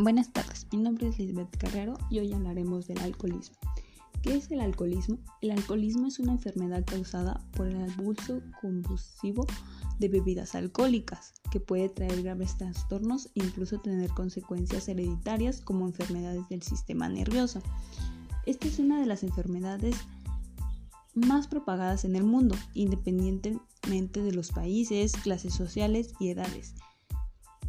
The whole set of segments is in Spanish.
Buenas tardes, mi nombre es Lisbeth Carrero y hoy hablaremos del alcoholismo. ¿Qué es el alcoholismo? El alcoholismo es una enfermedad causada por el abuso compulsivo de bebidas alcohólicas, que puede traer graves trastornos e incluso tener consecuencias hereditarias como enfermedades del sistema nervioso. Esta es una de las enfermedades más propagadas en el mundo, independientemente de los países, clases sociales y edades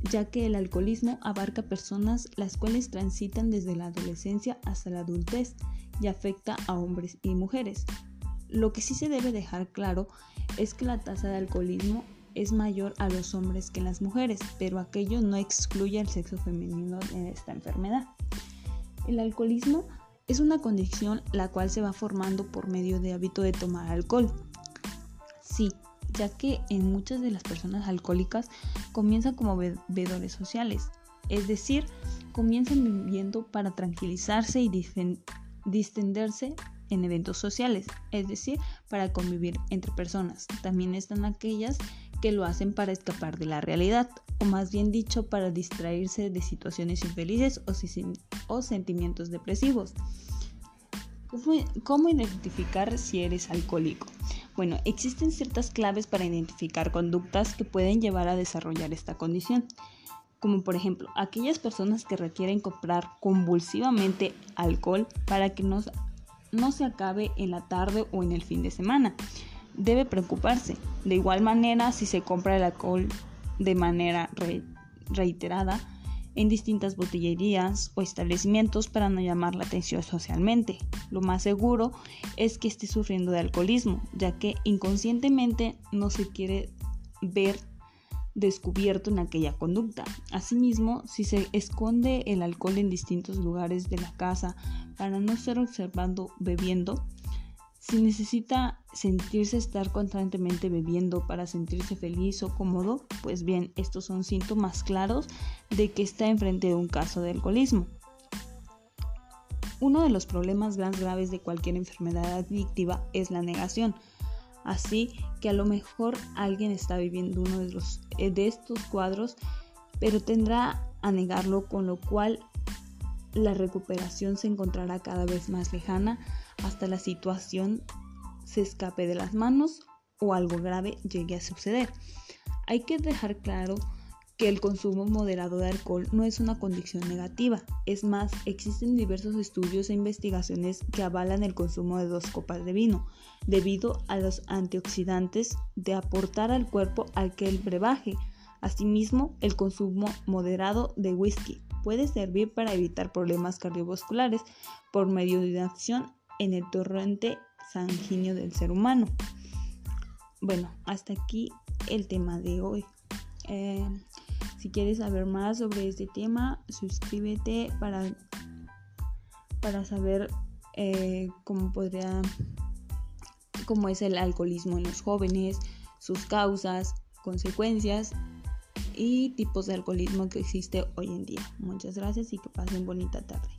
ya que el alcoholismo abarca personas las cuales transitan desde la adolescencia hasta la adultez y afecta a hombres y mujeres. Lo que sí se debe dejar claro es que la tasa de alcoholismo es mayor a los hombres que en las mujeres, pero aquello no excluye al sexo femenino en esta enfermedad. El alcoholismo es una condición la cual se va formando por medio de hábito de tomar alcohol. Ya que en muchas de las personas alcohólicas comienzan como bebedores sociales, es decir, comienzan bebiendo para tranquilizarse y distenderse en eventos sociales, es decir, para convivir entre personas. También están aquellas que lo hacen para escapar de la realidad, o más bien dicho, para distraerse de situaciones infelices o, sentimientos depresivos. ¿Cómo identificar si eres alcohólico? Bueno, existen ciertas claves para identificar conductas que pueden llevar a desarrollar esta condición, como por ejemplo aquellas personas que requieren comprar convulsivamente alcohol para que no, no se acabe en la tarde o en el fin de semana. Debe preocuparse. De igual manera, si se compra el alcohol de manera reiterada, en distintas botillerías o establecimientos para no llamar la atención socialmente. Lo más seguro es que esté sufriendo de alcoholismo, ya que inconscientemente no se quiere ver descubierto en aquella conducta. Asimismo, si se esconde el alcohol en distintos lugares de la casa para no ser observado bebiendo, si necesita sentirse estar constantemente bebiendo para sentirse feliz o cómodo, pues bien, estos son síntomas claros de que está enfrente de un caso de alcoholismo. Uno de los problemas más graves de cualquier enfermedad adictiva es la negación. Así que a lo mejor alguien está viviendo uno de, eh, de estos cuadros, pero tendrá a negarlo, con lo cual la recuperación se encontrará cada vez más lejana hasta la situación se escape de las manos o algo grave llegue a suceder. Hay que dejar claro que el consumo moderado de alcohol no es una condición negativa. Es más, existen diversos estudios e investigaciones que avalan el consumo de dos copas de vino, debido a los antioxidantes de aportar al cuerpo aquel brebaje. Asimismo, el consumo moderado de whisky puede servir para evitar problemas cardiovasculares por medio de una acción en el torrente sanguíneo del ser humano. Bueno, hasta aquí el tema de hoy. Eh, si quieres saber más sobre este tema, suscríbete para, para saber eh, cómo podría, cómo es el alcoholismo en los jóvenes, sus causas, consecuencias y tipos de alcoholismo que existe hoy en día. Muchas gracias y que pasen bonita tarde.